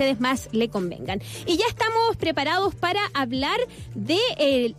ustedes más le convengan. Y ya estamos preparados para hablar de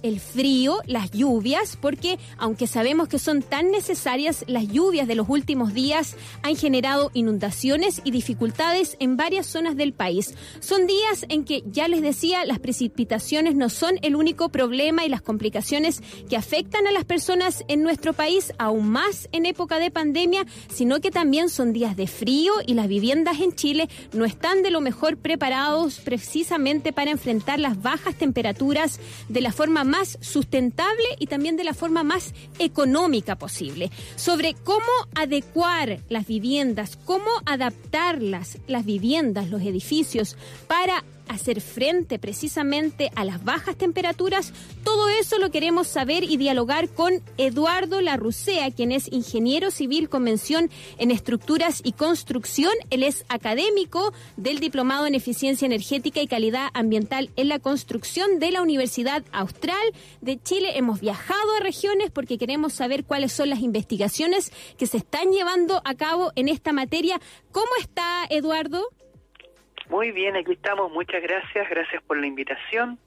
el, frío, las lluvias, porque aunque sabemos que son tan necesarias, las lluvias de los últimos días han generado inundaciones y dificultades en varias zonas del país. Son días en que, ya les decía, las precipitaciones no son el único problema y las complicaciones que afectan a las personas en nuestro país, aún más en época de pandemia, sino que también son días de frío y las viviendas en Chile no están de lo mejor preparados precisamente para enfrentar las bajas temperaturas de la forma más sustentable y también de la forma más económica posible. Sobre cómo adecuar las viviendas, cómo adaptarlas, las viviendas, los edificios, para hacer frente precisamente a las bajas temperaturas, todo eso lo queremos saber y dialogar con Eduardo Larrucea, quien es ingeniero civil con mención en estructuras y construcción. Él es académico del Diplomado en Eficiencia Energética y Calidad Ambiental en la Construcción de la Universidad Austral de Chile. Hemos viajado a regiones porque queremos saber cuáles son las investigaciones que se están llevando a cabo en esta materia. ¿Cómo está, Eduardo? Muy bien, aquí estamos. Muchas gracias. Gracias por la invitación.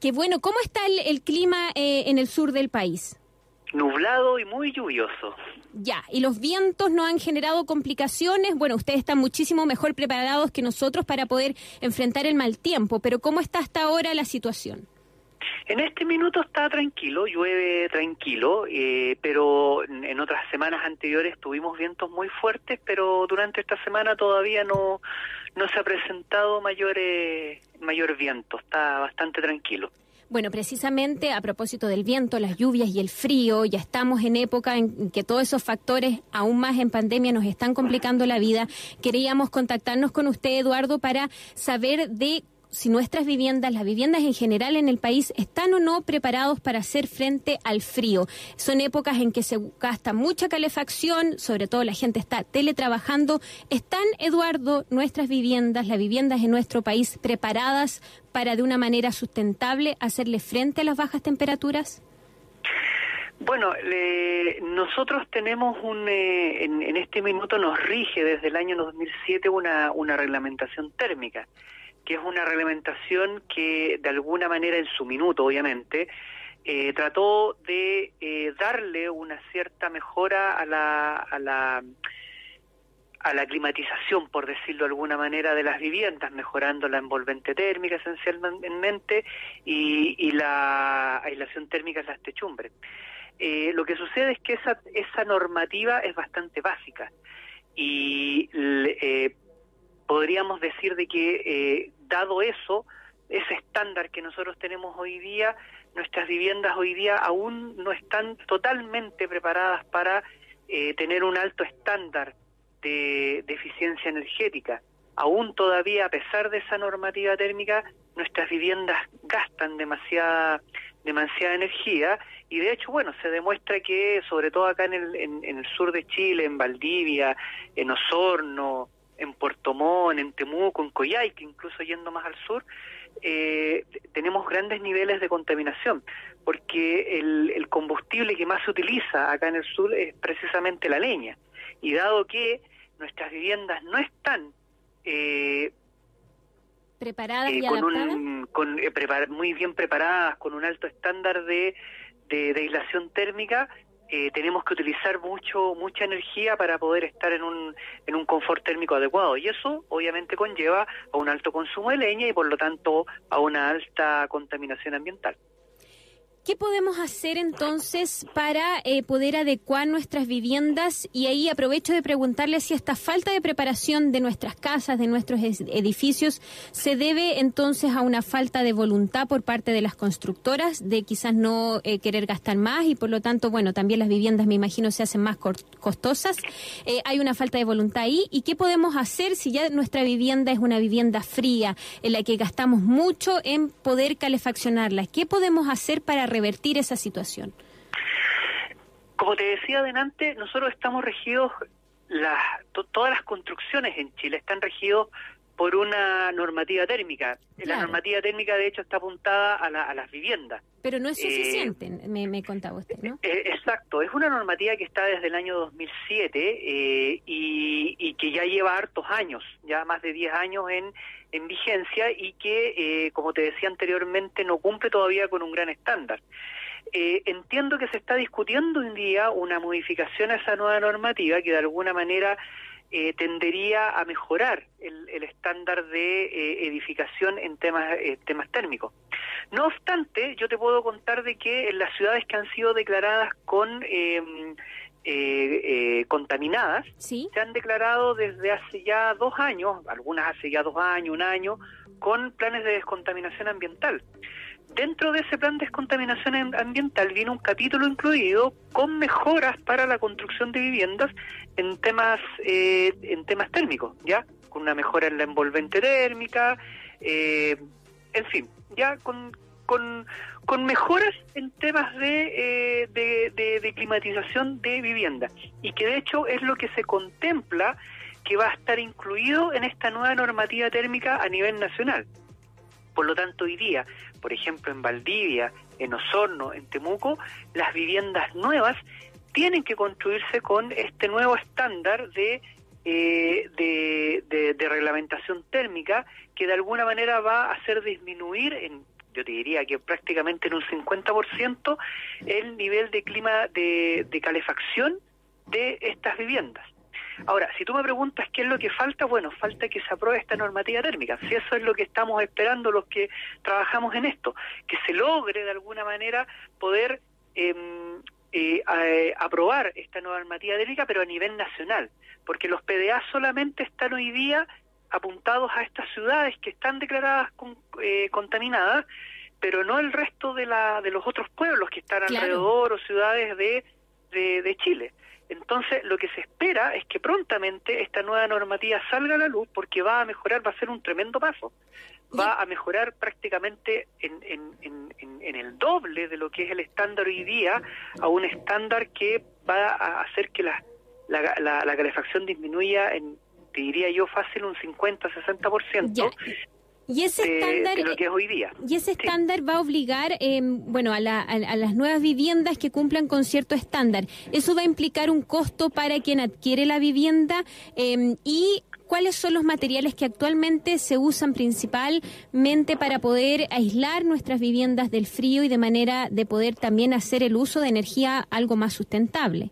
Qué bueno. ¿Cómo está el, clima eh, en el sur del país? Nublado y muy lluvioso. Ya, y los vientos no han generado complicaciones. Bueno, ustedes están muchísimo mejor preparados que nosotros para poder enfrentar el mal tiempo, pero ¿cómo está hasta ahora la situación? En este minuto está tranquilo, llueve tranquilo, eh, pero en otras semanas anteriores tuvimos vientos muy fuertes, pero durante esta semana todavía no, no se ha presentado mayor, mayor viento, está bastante tranquilo. Bueno, precisamente a propósito del viento, las lluvias y el frío, ya estamos en época en que todos esos factores, aún más en pandemia, nos están complicando la vida. Queríamos contactarnos con usted, Eduardo, para saber de si nuestras viviendas, las viviendas en general en el país, están o no preparados para hacer frente al frío. Son épocas en que se gasta mucha calefacción, sobre todo la gente está teletrabajando. ¿Están, Eduardo, nuestras viviendas, las viviendas en nuestro país, preparadas para de una manera sustentable hacerle frente a las bajas temperaturas? Bueno, nosotros tenemos un, eh, en, este minuto nos rige desde el año 2007 una, una reglamentación térmica que es una reglamentación que de alguna manera en su minuto, obviamente, eh, trató de eh, darle una cierta mejora a la, a la a la climatización, por decirlo de alguna manera, de las viviendas, mejorando la envolvente térmica esencialmente y, la aislación térmica en las techumbres. Eh, lo que sucede es que esa, esa normativa es bastante básica y podríamos decir de que, dado eso, ese estándar que nosotros tenemos hoy día, nuestras viviendas hoy día aún no están totalmente preparadas para eh, tener un alto estándar de, eficiencia energética. Aún todavía, a pesar de esa normativa térmica, nuestras viviendas gastan demasiada, demasiada energía y de hecho, bueno, se demuestra que sobre todo acá en el, en el sur de Chile, en Valdivia, en Osorno, en Puerto Montt, en Temuco, en Coyhaique, incluso yendo más al sur, eh, tenemos grandes niveles de contaminación, porque el, combustible que más se utiliza acá en el sur es precisamente la leña. Y dado que nuestras viviendas no están eh, preparadas eh, con, muy bien preparadas, con un alto estándar de, de, de aislación térmica, eh, tenemos que utilizar mucho mucha energía para poder estar en un, en un confort térmico adecuado y eso obviamente conlleva a un alto consumo de leña y por lo tanto a una alta contaminación ambiental. ¿Qué podemos hacer entonces para eh, poder adecuar nuestras viviendas? Y ahí aprovecho de preguntarle si esta falta de preparación de nuestras casas, de nuestros edificios, se debe entonces a una falta de voluntad por parte de las constructoras, de quizás no eh, querer gastar más y por lo tanto, bueno, también las viviendas me imagino se hacen más costosas. Eh, hay una falta de voluntad ahí. ¿Y qué podemos hacer si ya nuestra vivienda es una vivienda fría, en la que gastamos mucho en poder calefaccionarla? ¿Qué podemos hacer para revertir esa situación? Como te decía adelante, nosotros estamos regidos, las, todas las construcciones en Chile están regidos por una normativa térmica. La normativa térmica, de hecho, está apuntada a, a las viviendas. Pero no es suficiente, me, me, contaba usted, ¿no? Eh, exacto, es una normativa que está desde el año 2007 eh, y, y, que ya lleva hartos años, ya más de 10 años en, en vigencia y que, eh, como te decía anteriormente, no cumple todavía con un gran estándar. Eh, entiendo que se está discutiendo hoy en día una modificación a esa nueva normativa que de alguna manera eh, tendería a mejorar el, estándar de eh, edificación en temas, eh, temas térmicos. No obstante, yo te puedo contar de que en las ciudades que han sido declaradas con em, contaminadas, se han declarado desde hace ya dos años, algunas hace ya dos años, un año, con planes de descontaminación ambiental. Dentro de ese plan de descontaminación ambiental viene un capítulo incluido con mejoras para la construcción de viviendas en temas eh, en temas térmicos, ya con una mejora en la envolvente térmica, eh, en fin, ya con, con, con mejoras en temas de, eh, de, de climatización de viviendas. Y que de hecho es lo que se contempla que va a estar incluido en esta nueva normativa térmica a nivel nacional. Por lo tanto, hoy día, por ejemplo, en Valdivia, en Osorno, en Temuco, las viviendas nuevas tienen que construirse con este nuevo estándar de, eh, de, reglamentación térmica que de alguna manera va a hacer disminuir en yo te diría que prácticamente en un 50% el nivel de clima de calefacción de estas viviendas. Ahora, si tú me preguntas qué es lo que falta, bueno, falta que se apruebe esta normativa térmica. Si eso es lo que estamos esperando los que trabajamos en esto, que se logre de alguna manera poder em, eh, eh, aprobar esta nueva normativa térmica, pero a nivel nacional, porque los PDA solamente están hoy día apuntados a estas ciudades que están declaradas eh, contaminadas, pero no el resto de, la, de los otros pueblos que están alrededor o ciudades de, de Chile. Entonces, lo que se espera es que prontamente esta nueva normativa salga a la luz porque va a mejorar, va a ser un tremendo paso. Va a mejorar prácticamente en, el doble de lo que es el estándar hoy día a un estándar que va a hacer que la, la, calefacción disminuya en, te diría yo, fácil un 50-60%. Y ese estándar, hoy día. Y ese estándar va a obligar, eh, bueno, a, las nuevas viviendas que cumplan con cierto estándar. Eso va a implicar un costo para quien adquiere la vivienda em, y cuáles son los materiales que actualmente se usan principalmente para poder aislar nuestras viviendas del frío y de manera de poder también hacer el uso de energía algo más sustentable.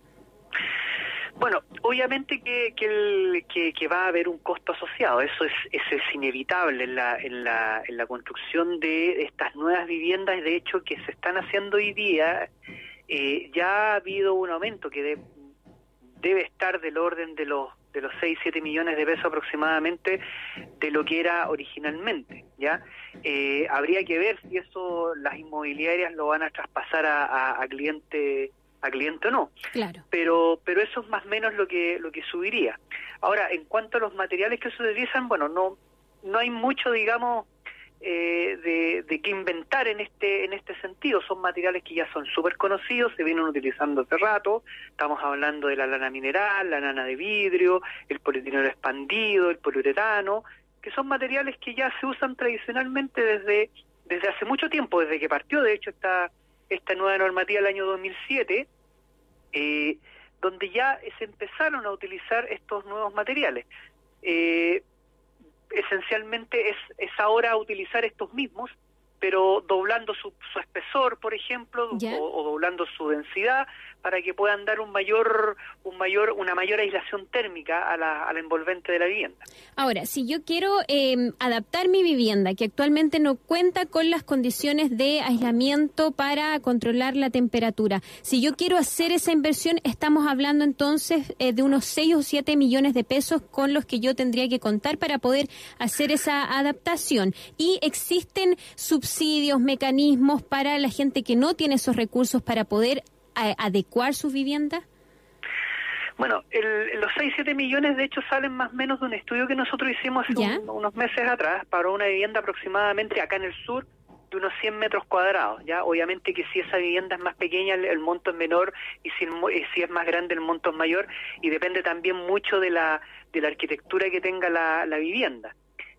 Bueno, obviamente que, que, que, va a haber un costo asociado, eso es, eso es inevitable en la, en, la, en la construcción de estas nuevas viviendas, de hecho que se están haciendo hoy día, eh, ya ha habido un aumento que debe estar del orden de los de los 6, 7 millones de pesos aproximadamente de lo que era originalmente, ¿ya? Eh, habría que ver si eso las inmobiliarias lo van a traspasar a, a, a cliente a cliente o no. Claro. Pero, pero eso es más o menos lo que, lo que subiría. Ahora, en cuanto a los materiales que se utilizan, bueno, no, no hay mucho, digamos, eh, de, de qué inventar en este, en este sentido. Son materiales que ya son súper conocidos, se vienen utilizando hace rato. Estamos hablando de la lana mineral, la lana de vidrio, el polietileno expandido, el poliuretano, que son materiales que ya se usan tradicionalmente desde, desde hace mucho tiempo, desde que partió, de hecho, esta, esta nueva normativa del año 2007, eh, donde ya se empezaron a utilizar estos nuevos materiales. Eh, esencialmente es, es ahora utilizar estos mismos, pero doblando su, su espesor, por ejemplo, o, doblando su densidad, para que puedan dar un mayor, un mayor, una mayor aislación térmica a la, envolvente de la vivienda. Ahora, si yo quiero em, adaptar mi vivienda, que actualmente no cuenta con las condiciones de aislamiento para controlar la temperatura, si yo quiero hacer esa inversión, estamos hablando entonces eh, de unos 6 o 7 millones de pesos con los que yo tendría que contar para poder hacer esa adaptación. Y existen subsidios, mecanismos para la gente que no tiene esos recursos para poder adecuar sus viviendas? Bueno, los 6-7 millones de hecho salen más o menos de un estudio que nosotros hicimos hace unos meses atrás para una vivienda aproximadamente acá en el sur de unos 100 metros cuadrados. ya Obviamente que si esa vivienda es más pequeña el, monto es menor y si, si, es más grande el monto es mayor y depende también mucho de la, de la arquitectura que tenga la, la vivienda.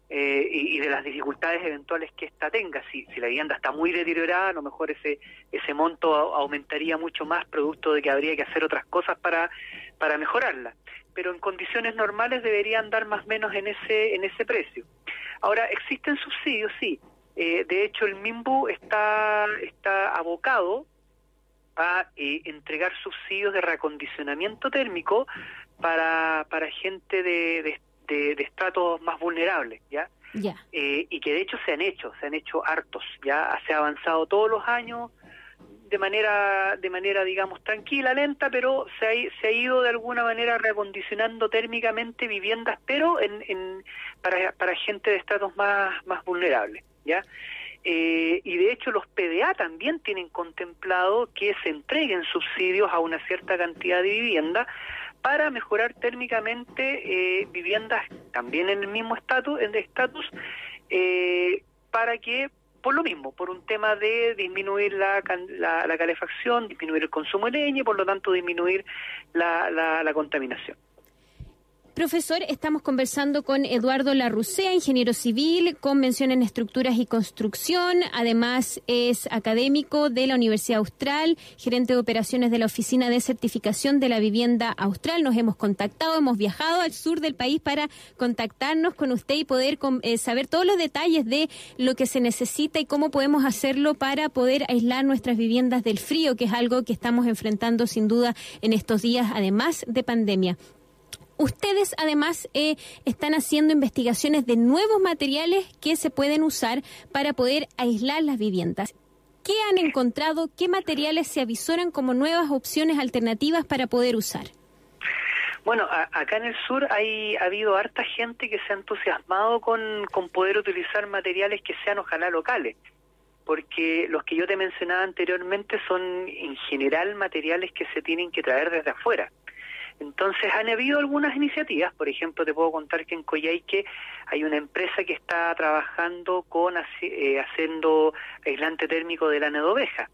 Eh, y, de las dificultades eventuales que ésta tenga. Si, si la vivienda está muy deteriorada, a lo mejor ese, ese monto aumentaría mucho más, producto de que habría que hacer otras cosas para, para mejorarla. Pero en condiciones normales debería andar más o menos en ese, en ese precio. Ahora, ¿existen subsidios? Sí. Eh, de hecho, el MIMBU está, está abocado a eh, entregar subsidios de reacondicionamiento térmico para, para gente de, de, estratos más vulnerables, ¿ya? Eh, y que de hecho se han hecho, se han hecho hartos, ya se ha avanzado todos los años de manera, de manera digamos, tranquila, lenta, pero se ha, se ha ido de alguna manera reacondicionando térmicamente viviendas, pero en, en, para, para gente de estratos más, más vulnerables, ¿ya? Eh, y de hecho los PDA también tienen contemplado que se entreguen subsidios a una cierta cantidad de vivienda para mejorar térmicamente eh, viviendas también en el mismo estatus, en estatus, eh, para que por lo mismo, por un tema de disminuir la, la, calefacción, disminuir el consumo de leña y por lo tanto disminuir la, la contaminación. Profesor, estamos conversando con Eduardo Larrucea, ingeniero civil, con mención en estructuras y construcción. Además, es académico de la Universidad Austral, gerente de operaciones de la Oficina de Certificación de la Vivienda Austral. Nos hemos contactado, hemos viajado al sur del país para contactarnos con usted y poder eh, saber todos los detalles de lo que se necesita y cómo podemos hacerlo para poder aislar nuestras viviendas del frío, que es algo que estamos enfrentando sin duda en estos días, además de pandemia. Ustedes además eh, están haciendo investigaciones de nuevos materiales que se pueden usar para poder aislar las viviendas. ¿Qué han encontrado? ¿Qué materiales se avisoran como nuevas opciones alternativas para poder usar? Bueno, acá en el sur hay, ha habido harta gente que se ha entusiasmado con, con poder utilizar materiales que sean ojalá locales, porque los que yo te mencionaba anteriormente son en general materiales que se tienen que traer desde afuera. Entonces han habido algunas iniciativas, por ejemplo, te puedo contar que en Coyhaique hay una empresa que está trabajando con eh, haciendo aislante térmico de lana de oveja.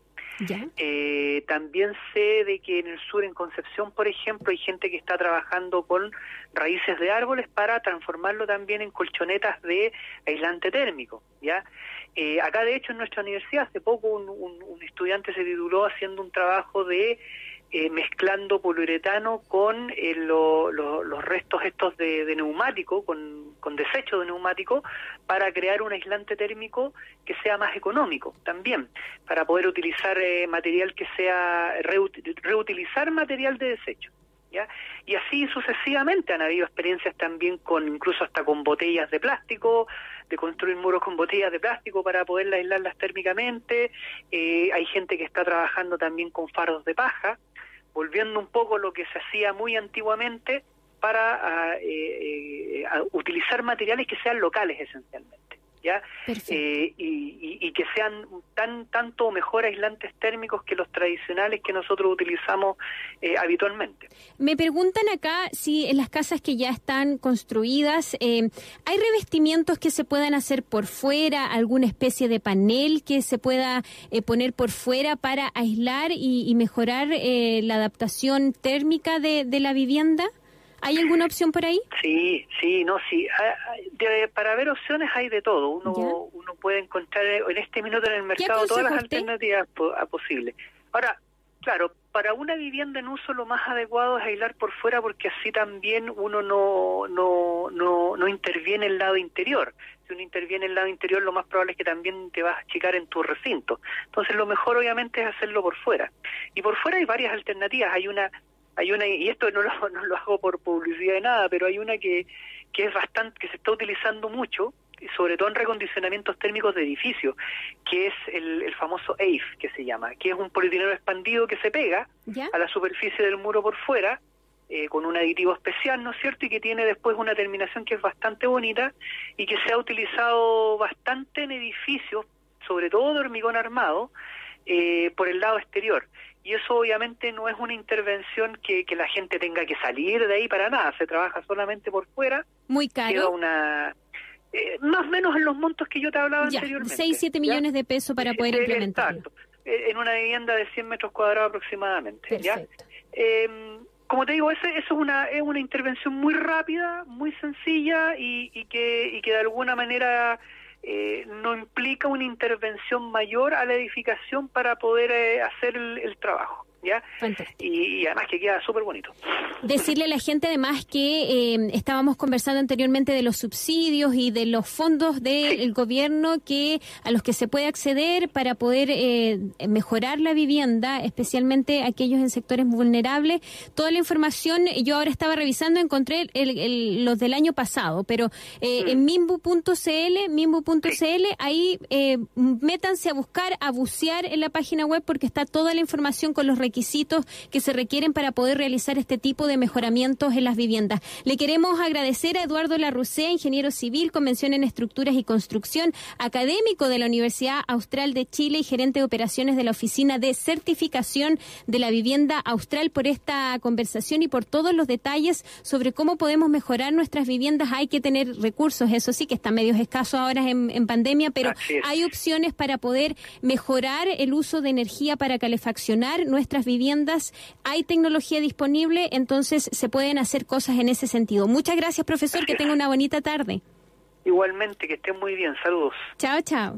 Eh, también sé de que en el sur, en Concepción, por ejemplo, hay gente que está trabajando con raíces de árboles para transformarlo también en colchonetas de aislante térmico. ¿ya? Eh, acá, de hecho, en nuestra universidad, hace poco un estudiante se tituló haciendo un trabajo de eh, mezclando poliuretano con eh, los restos estos de, neumático, con, con desecho de neumático, para crear un aislante térmico que sea más económico también, para poder utilizar eh, material que sea, reutilizar material de desecho. ¿Ya? Y así sucesivamente han habido experiencias también con incluso hasta con botellas de plástico, de construir muros con botellas de plástico para poderlas aislarlas térmicamente. hay gente que está trabajando también con faros de paja, volviendo un poco a lo que se hacía muy antiguamente para eh, eh, utilizar materiales que sean locales esencialmente. ¿Ya? Eh, y, que sean tan tanto mejor aislantes térmicos que los tradicionales que nosotros utilizamos eh, habitualmente. Me preguntan acá si en las casas que ya están construidas eh, hay revestimientos que se puedan hacer por fuera, alguna especie de panel que se pueda poner por fuera para aislar y, mejorar la adaptación térmica de la vivienda. ¿Hay alguna opción por ahí? Sí, sí, no, sí. Ah, ah, para ver opciones hay de todo. Uno, uno puede encontrar en este minuto en el mercado todas las alternativas posibles. Ahora, claro, para una vivienda en uso lo más adecuado es aislar por fuera porque así también uno no, no, no, no interviene en el lado interior. Si uno interviene en el lado interior, lo más probable es que también te vas a achicar en tu recinto. Entonces, lo mejor obviamente es hacerlo por fuera. Y por fuera hay varias alternativas. Hay una hay una y esto no lo, no lo hago por publicidad de nada pero hay una que que es bastante que se está utilizando mucho sobre todo en recondicionamientos térmicos de edificios que es el, el famoso EIF que se llama que es un polietileno expandido que se pega a la superficie del muro por fuera eh, con un aditivo especial, ¿no es cierto? Y que tiene después una terminación que es bastante bonita y que se ha utilizado bastante en edificios, sobre todo de hormigón armado, eh, por el lado exterior y eso obviamente no es una intervención que, que la gente tenga que salir de ahí para nada, se trabaja solamente por fuera. Muy caro. una, eh, más o menos en los montos que yo te hablaba anteriormente. 6, 7 millones de pesos para poder implementarlo. Exacto, eh, en una vivienda de 100 metros cuadrados aproximadamente. ¿ya? Eh, como te digo, eso es una, es una intervención muy rápida, muy sencilla y, que, y que de alguna manera eh, no implica una intervención mayor a la edificación para poder eh, hacer el trabajo. ¿Ya? Y, además que queda súper bonito. Decirle a la gente además que eh, estábamos conversando anteriormente de los subsidios y de los fondos del gobierno que a los que se puede acceder para poder eh, mejorar la vivienda, especialmente aquellos en sectores vulnerables. Toda la información, yo ahora estaba revisando, encontré los del año pasado, pero eh, mm. en mimbu.cl, mimbu.cl, ahí métanse a buscar, a bucear en la página web porque está toda la información con los requisitos requisitos que se requieren para poder realizar este tipo de mejoramientos en las viviendas. Le queremos agradecer a Eduardo Larrucé, ingeniero civil, convención en estructuras y construcción, académico de la Universidad Austral de Chile y gerente de operaciones de la Oficina de Certificación de la Vivienda Austral por esta conversación y por todos los detalles sobre cómo podemos mejorar nuestras viviendas. Hay que tener recursos, eso sí que está medio escaso ahora en, en pandemia, pero hay opciones para poder mejorar el uso de energía para calefaccionar nuestras viviendas, hay tecnología disponible, entonces se pueden hacer cosas en ese sentido. Muchas gracias, profesor, que tenga una bonita tarde. Igualmente, que estén muy bien, saludos. Chao, chao.